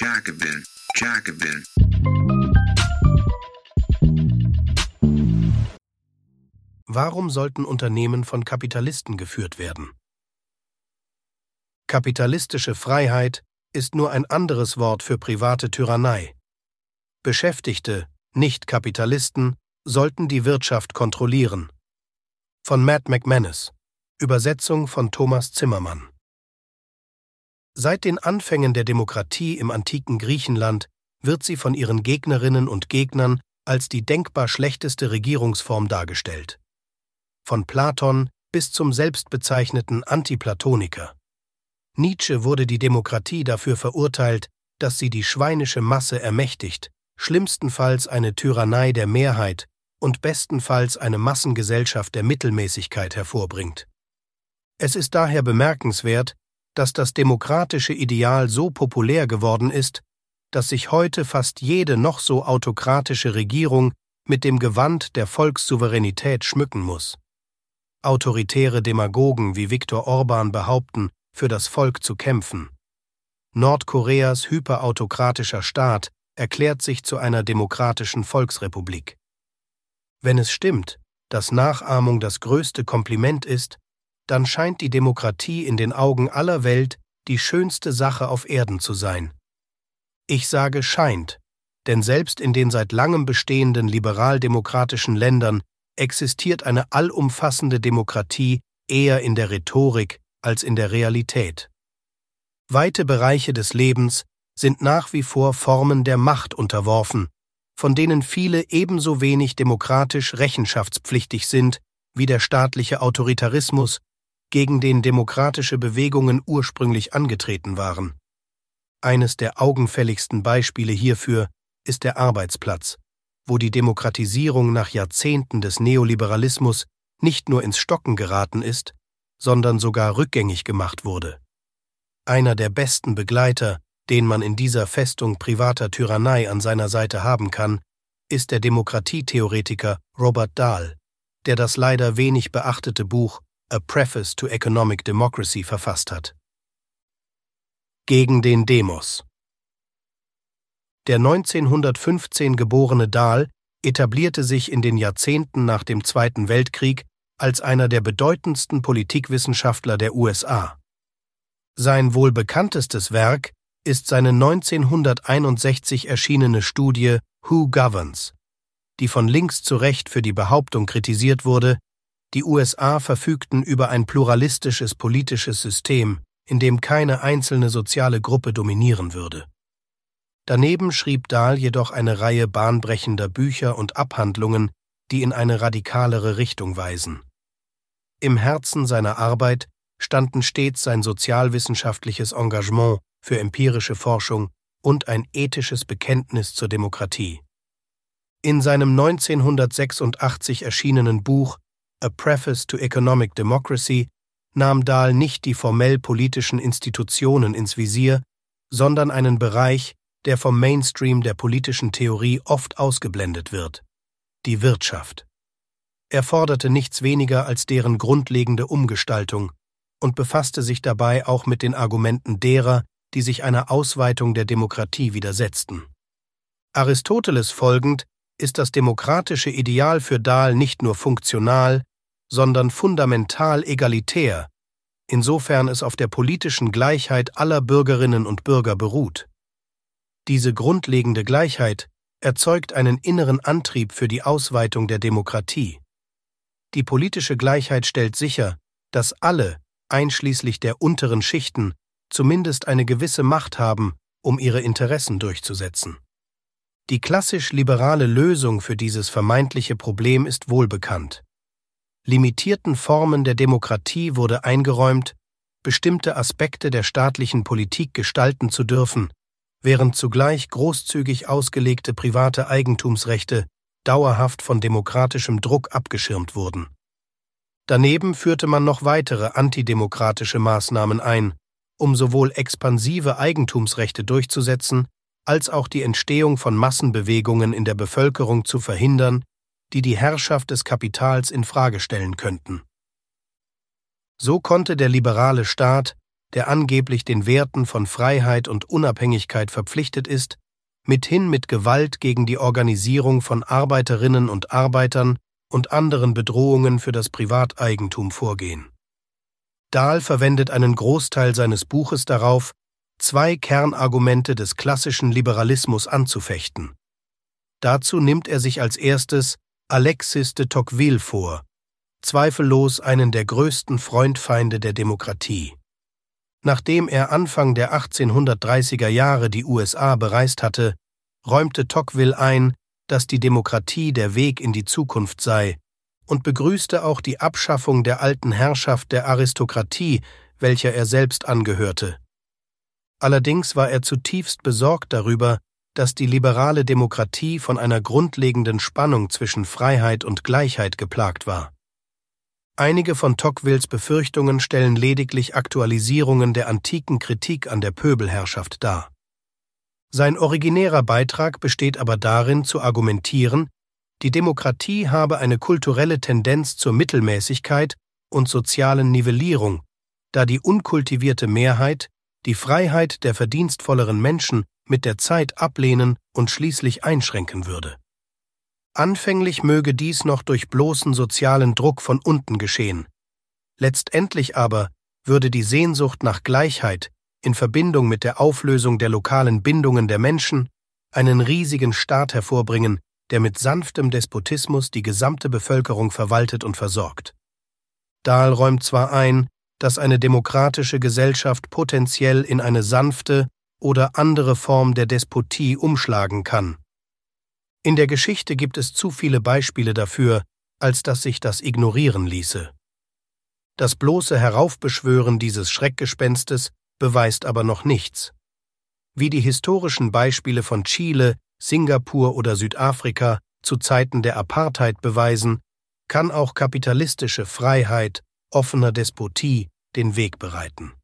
Jacobin, Jacobin. Warum sollten Unternehmen von Kapitalisten geführt werden? Kapitalistische Freiheit ist nur ein anderes Wort für private Tyrannei. Beschäftigte, nicht Kapitalisten, sollten die Wirtschaft kontrollieren. Von Matt McManus, Übersetzung von Thomas Zimmermann. Seit den Anfängen der Demokratie im antiken Griechenland wird sie von ihren Gegnerinnen und Gegnern als die denkbar schlechteste Regierungsform dargestellt. Von Platon bis zum selbstbezeichneten Antiplatoniker. Nietzsche wurde die Demokratie dafür verurteilt, dass sie die schweinische Masse ermächtigt, schlimmstenfalls eine Tyrannei der Mehrheit und bestenfalls eine Massengesellschaft der Mittelmäßigkeit hervorbringt. Es ist daher bemerkenswert, dass das demokratische Ideal so populär geworden ist, dass sich heute fast jede noch so autokratische Regierung mit dem Gewand der Volkssouveränität schmücken muss. Autoritäre Demagogen wie Viktor Orban behaupten, für das Volk zu kämpfen. Nordkoreas hyperautokratischer Staat erklärt sich zu einer demokratischen Volksrepublik. Wenn es stimmt, dass Nachahmung das größte Kompliment ist, dann scheint die Demokratie in den Augen aller Welt die schönste Sache auf Erden zu sein. Ich sage scheint, denn selbst in den seit langem bestehenden liberaldemokratischen Ländern existiert eine allumfassende Demokratie eher in der Rhetorik als in der Realität. Weite Bereiche des Lebens sind nach wie vor Formen der Macht unterworfen, von denen viele ebenso wenig demokratisch rechenschaftspflichtig sind wie der staatliche Autoritarismus, gegen den demokratische Bewegungen ursprünglich angetreten waren. Eines der augenfälligsten Beispiele hierfür ist der Arbeitsplatz, wo die Demokratisierung nach Jahrzehnten des Neoliberalismus nicht nur ins Stocken geraten ist, sondern sogar rückgängig gemacht wurde. Einer der besten Begleiter, den man in dieser Festung privater Tyrannei an seiner Seite haben kann, ist der Demokratietheoretiker Robert Dahl, der das leider wenig beachtete Buch A Preface to Economic Democracy verfasst hat. Gegen den Demos Der 1915 geborene Dahl etablierte sich in den Jahrzehnten nach dem Zweiten Weltkrieg als einer der bedeutendsten Politikwissenschaftler der USA. Sein wohl bekanntestes Werk ist seine 1961 erschienene Studie Who Governs, die von links zu recht für die Behauptung kritisiert wurde, die USA verfügten über ein pluralistisches politisches System, in dem keine einzelne soziale Gruppe dominieren würde. Daneben schrieb Dahl jedoch eine Reihe bahnbrechender Bücher und Abhandlungen, die in eine radikalere Richtung weisen. Im Herzen seiner Arbeit standen stets sein sozialwissenschaftliches Engagement für empirische Forschung und ein ethisches Bekenntnis zur Demokratie. In seinem 1986 erschienenen Buch A Preface to Economic Democracy nahm Dahl nicht die formell politischen Institutionen ins Visier, sondern einen Bereich, der vom Mainstream der politischen Theorie oft ausgeblendet wird, die Wirtschaft. Er forderte nichts weniger als deren grundlegende Umgestaltung und befasste sich dabei auch mit den Argumenten derer, die sich einer Ausweitung der Demokratie widersetzten. Aristoteles folgend ist das demokratische Ideal für Dahl nicht nur funktional, sondern fundamental egalitär, insofern es auf der politischen Gleichheit aller Bürgerinnen und Bürger beruht. Diese grundlegende Gleichheit erzeugt einen inneren Antrieb für die Ausweitung der Demokratie. Die politische Gleichheit stellt sicher, dass alle, einschließlich der unteren Schichten, zumindest eine gewisse Macht haben, um ihre Interessen durchzusetzen. Die klassisch liberale Lösung für dieses vermeintliche Problem ist wohlbekannt. Limitierten Formen der Demokratie wurde eingeräumt, bestimmte Aspekte der staatlichen Politik gestalten zu dürfen, während zugleich großzügig ausgelegte private Eigentumsrechte dauerhaft von demokratischem Druck abgeschirmt wurden. Daneben führte man noch weitere antidemokratische Maßnahmen ein, um sowohl expansive Eigentumsrechte durchzusetzen, als auch die Entstehung von Massenbewegungen in der Bevölkerung zu verhindern, die die Herrschaft des Kapitals in Frage stellen könnten. So konnte der liberale Staat der angeblich den Werten von Freiheit und Unabhängigkeit verpflichtet ist, mithin mit Gewalt gegen die Organisierung von Arbeiterinnen und Arbeitern und anderen Bedrohungen für das Privateigentum vorgehen. Dahl verwendet einen Großteil seines Buches darauf, zwei Kernargumente des klassischen Liberalismus anzufechten. Dazu nimmt er sich als erstes Alexis de Tocqueville vor, zweifellos einen der größten Freundfeinde der Demokratie. Nachdem er Anfang der 1830er Jahre die USA bereist hatte, räumte Tocqueville ein, dass die Demokratie der Weg in die Zukunft sei und begrüßte auch die Abschaffung der alten Herrschaft der Aristokratie, welcher er selbst angehörte. Allerdings war er zutiefst besorgt darüber, dass die liberale Demokratie von einer grundlegenden Spannung zwischen Freiheit und Gleichheit geplagt war. Einige von Tocquevilles Befürchtungen stellen lediglich Aktualisierungen der antiken Kritik an der Pöbelherrschaft dar. Sein originärer Beitrag besteht aber darin, zu argumentieren, die Demokratie habe eine kulturelle Tendenz zur Mittelmäßigkeit und sozialen Nivellierung, da die unkultivierte Mehrheit die Freiheit der verdienstvolleren Menschen mit der Zeit ablehnen und schließlich einschränken würde. Anfänglich möge dies noch durch bloßen sozialen Druck von unten geschehen. Letztendlich aber würde die Sehnsucht nach Gleichheit in Verbindung mit der Auflösung der lokalen Bindungen der Menschen einen riesigen Staat hervorbringen, der mit sanftem Despotismus die gesamte Bevölkerung verwaltet und versorgt. Dahl räumt zwar ein, dass eine demokratische Gesellschaft potenziell in eine sanfte oder andere Form der Despotie umschlagen kann. In der Geschichte gibt es zu viele Beispiele dafür, als dass sich das ignorieren ließe. Das bloße Heraufbeschwören dieses Schreckgespenstes beweist aber noch nichts. Wie die historischen Beispiele von Chile, Singapur oder Südafrika zu Zeiten der Apartheid beweisen, kann auch kapitalistische Freiheit, offener Despotie den Weg bereiten.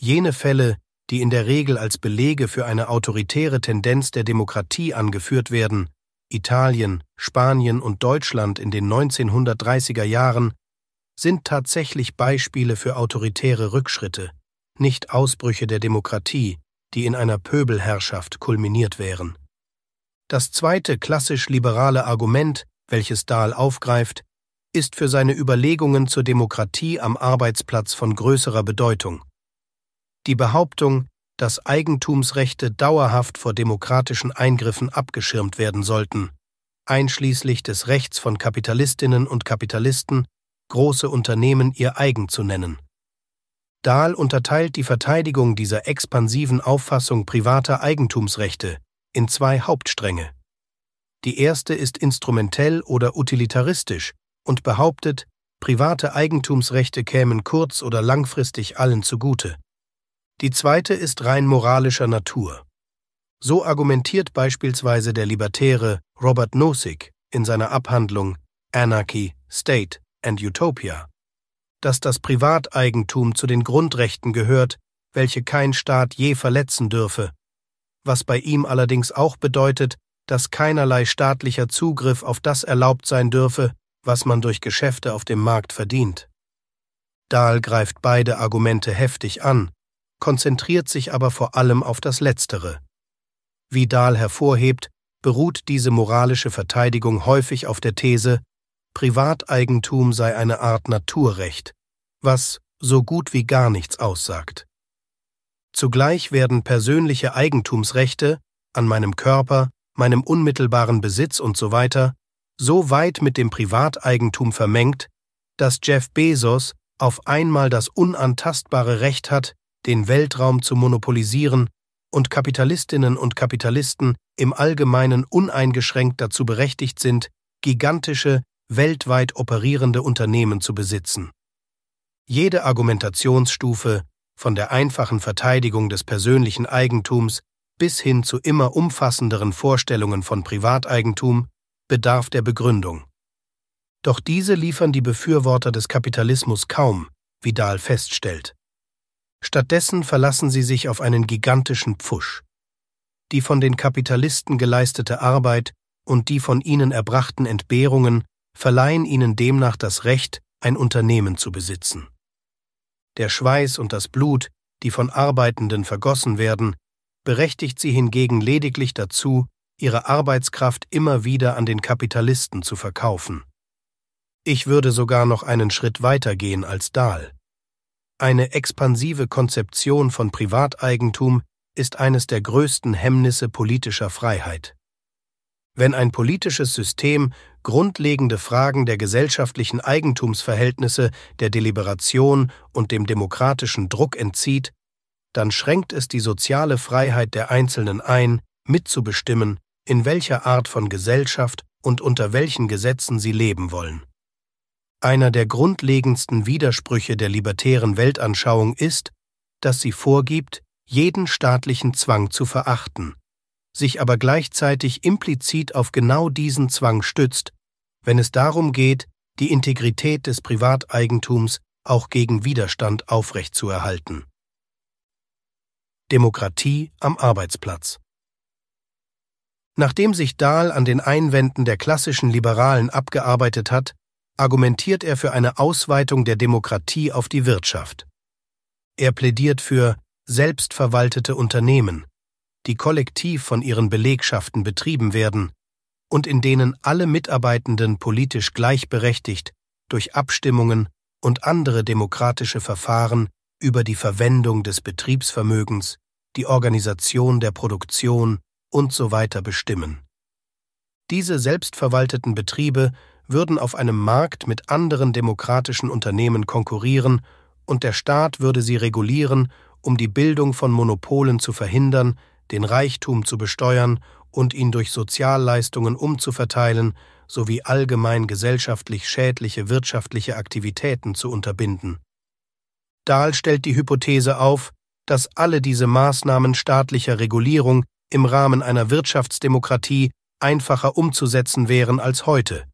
Jene Fälle, die in der Regel als Belege für eine autoritäre Tendenz der Demokratie angeführt werden, Italien, Spanien und Deutschland in den 1930er Jahren, sind tatsächlich Beispiele für autoritäre Rückschritte, nicht Ausbrüche der Demokratie, die in einer Pöbelherrschaft kulminiert wären. Das zweite klassisch liberale Argument, welches Dahl aufgreift, ist für seine Überlegungen zur Demokratie am Arbeitsplatz von größerer Bedeutung. Die Behauptung, dass Eigentumsrechte dauerhaft vor demokratischen Eingriffen abgeschirmt werden sollten, einschließlich des Rechts von Kapitalistinnen und Kapitalisten, große Unternehmen ihr eigen zu nennen. Dahl unterteilt die Verteidigung dieser expansiven Auffassung privater Eigentumsrechte in zwei Hauptstränge. Die erste ist instrumentell oder utilitaristisch und behauptet, private Eigentumsrechte kämen kurz- oder langfristig allen zugute. Die zweite ist rein moralischer Natur. So argumentiert beispielsweise der Libertäre Robert Nozick in seiner Abhandlung Anarchy, State and Utopia dass das Privateigentum zu den Grundrechten gehört, welche kein Staat je verletzen dürfe, was bei ihm allerdings auch bedeutet, dass keinerlei staatlicher Zugriff auf das erlaubt sein dürfe, was man durch Geschäfte auf dem Markt verdient. Dahl greift beide Argumente heftig an, konzentriert sich aber vor allem auf das Letztere. Wie Dahl hervorhebt, beruht diese moralische Verteidigung häufig auf der These, Privateigentum sei eine Art Naturrecht, was so gut wie gar nichts aussagt. Zugleich werden persönliche Eigentumsrechte an meinem Körper, meinem unmittelbaren Besitz usw. So, so weit mit dem Privateigentum vermengt, dass Jeff Bezos auf einmal das unantastbare Recht hat, den Weltraum zu monopolisieren und Kapitalistinnen und Kapitalisten im Allgemeinen uneingeschränkt dazu berechtigt sind, gigantische, weltweit operierende Unternehmen zu besitzen. Jede Argumentationsstufe, von der einfachen Verteidigung des persönlichen Eigentums bis hin zu immer umfassenderen Vorstellungen von Privateigentum, bedarf der Begründung. Doch diese liefern die Befürworter des Kapitalismus kaum, wie Dahl feststellt. Stattdessen verlassen sie sich auf einen gigantischen Pfusch. Die von den Kapitalisten geleistete Arbeit und die von ihnen erbrachten Entbehrungen verleihen ihnen demnach das Recht, ein Unternehmen zu besitzen. der Schweiß und das Blut, die von Arbeitenden vergossen werden, berechtigt sie hingegen lediglich dazu, ihre Arbeitskraft immer wieder an den Kapitalisten zu verkaufen. Ich würde sogar noch einen Schritt weiter gehen als Dahl. Eine expansive Konzeption von Privateigentum ist eines der größten Hemmnisse politischer Freiheit. Wenn ein politisches System grundlegende Fragen der gesellschaftlichen Eigentumsverhältnisse, der Deliberation und dem demokratischen Druck entzieht, dann schränkt es die soziale Freiheit der Einzelnen ein, mitzubestimmen, in welcher Art von Gesellschaft und unter welchen Gesetzen sie leben wollen. Einer der grundlegendsten Widersprüche der libertären Weltanschauung ist, dass sie vorgibt, jeden staatlichen Zwang zu verachten, sich aber gleichzeitig implizit auf genau diesen Zwang stützt, wenn es darum geht, die Integrität des Privateigentums auch gegen Widerstand aufrechtzuerhalten. Demokratie am Arbeitsplatz Nachdem sich Dahl an den Einwänden der klassischen Liberalen abgearbeitet hat, argumentiert er für eine Ausweitung der Demokratie auf die Wirtschaft. Er plädiert für selbstverwaltete Unternehmen, die kollektiv von ihren Belegschaften betrieben werden und in denen alle Mitarbeitenden politisch gleichberechtigt durch Abstimmungen und andere demokratische Verfahren über die Verwendung des Betriebsvermögens, die Organisation der Produktion und so bestimmen. Diese selbstverwalteten Betriebe würden auf einem Markt mit anderen demokratischen Unternehmen konkurrieren und der Staat würde sie regulieren um die Bildung von Monopolen zu verhindern, den Reichtum zu besteuern und ihn durch Sozialleistungen umzuverteilen sowie allgemein gesellschaftlich schädliche wirtschaftliche Aktivitäten zu unterbinden. Dahl stellt die Hypothese auf, dass alle diese Maßnahmen staatlicher Regulierung im Rahmen einer Wirtschaftsdemokratie einfacher umzusetzen wären als heute,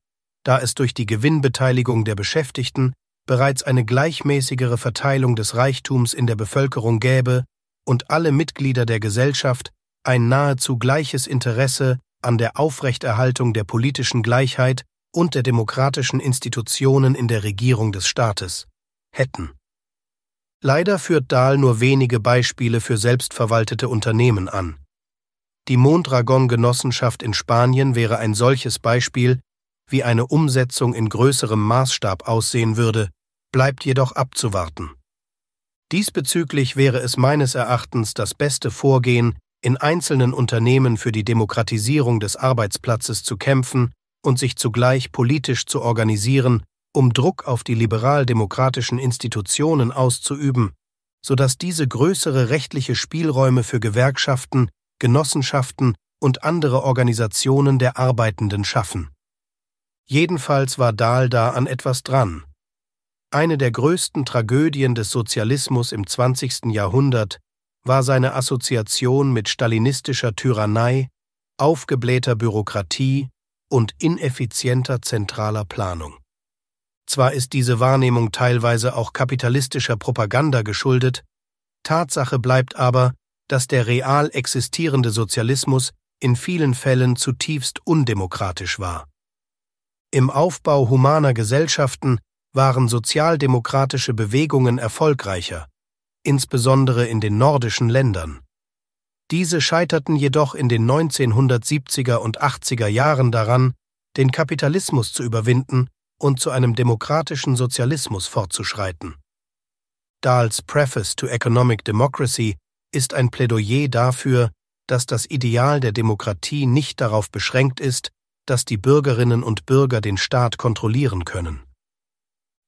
da es durch die Gewinnbeteiligung der Beschäftigten bereits eine gleichmäßigere Verteilung des Reichtums in der Bevölkerung gäbe und alle Mitglieder der Gesellschaft ein nahezu gleiches Interesse an der Aufrechterhaltung der politischen Gleichheit und der demokratischen Institutionen in der Regierung des Staates hätten. Leider führt Dahl nur wenige Beispiele für selbstverwaltete Unternehmen an. Die Mondragon-Genossenschaft in Spanien wäre ein solches Beispiel, wie eine Umsetzung in größerem Maßstab aussehen würde, bleibt jedoch abzuwarten. Diesbezüglich wäre es meines Erachtens das beste Vorgehen, in einzelnen Unternehmen für die Demokratisierung des Arbeitsplatzes zu kämpfen und sich zugleich politisch zu organisieren, um Druck auf die liberal-demokratischen Institutionen auszuüben, sodass diese größere rechtliche Spielräume für Gewerkschaften, Genossenschaften und andere Organisationen der Arbeitenden schaffen. Jedenfalls war Dahl da an etwas dran, eine der größten Tragödien des Sozialismus im 20. Jahrhundert war seine Assoziation mit stalinistischer Tyrannei, aufgeblähter Bürokratie und ineffizienter zentraler Planung. Zwar ist diese Wahrnehmung teilweise auch kapitalistischer Propaganda geschuldet, Tatsache bleibt aber, dass der real existierende Sozialismus in vielen Fällen zutiefst undemokratisch war. Im Aufbau humaner Gesellschaften waren sozialdemokratische Bewegungen erfolgreicher, insbesondere in den nordischen Ländern. Diese scheiterten jedoch in den 1970er und 80er Jahren daran, den Kapitalismus zu überwinden und zu einem demokratischen Sozialismus fortzuschreiten. Dahls Preface to Economic Democracy ist ein Plädoyer dafür, dass das Ideal der Demokratie nicht darauf beschränkt ist, dass die Bürgerinnen und Bürger den Staat kontrollieren können.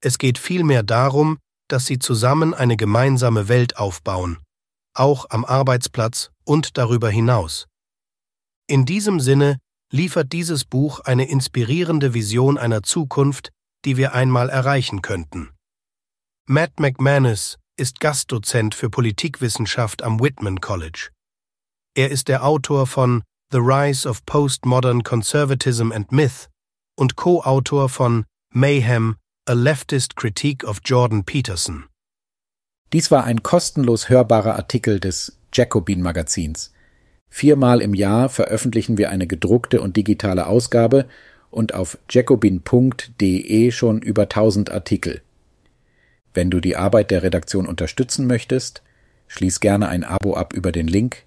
Es geht vielmehr darum, dass sie zusammen eine gemeinsame Welt aufbauen, auch am Arbeitsplatz und darüber hinaus. In diesem Sinne liefert dieses Buch eine inspirierende Vision einer Zukunft, die wir einmal erreichen könnten. Matt McManus ist Gastdozent für Politikwissenschaft am Whitman College. Er ist der Autor von The Rise of Postmodern Conservatism and Myth und Co-Autor von Mayhem A Leftist Critique of Jordan Peterson. Dies war ein kostenlos hörbarer Artikel des Jacobin Magazins. Viermal im Jahr veröffentlichen wir eine gedruckte und digitale Ausgabe und auf jacobin.de schon über 1000 Artikel. Wenn du die Arbeit der Redaktion unterstützen möchtest, schließ gerne ein Abo ab über den Link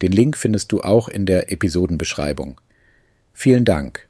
Den Link findest du auch in der Episodenbeschreibung. Vielen Dank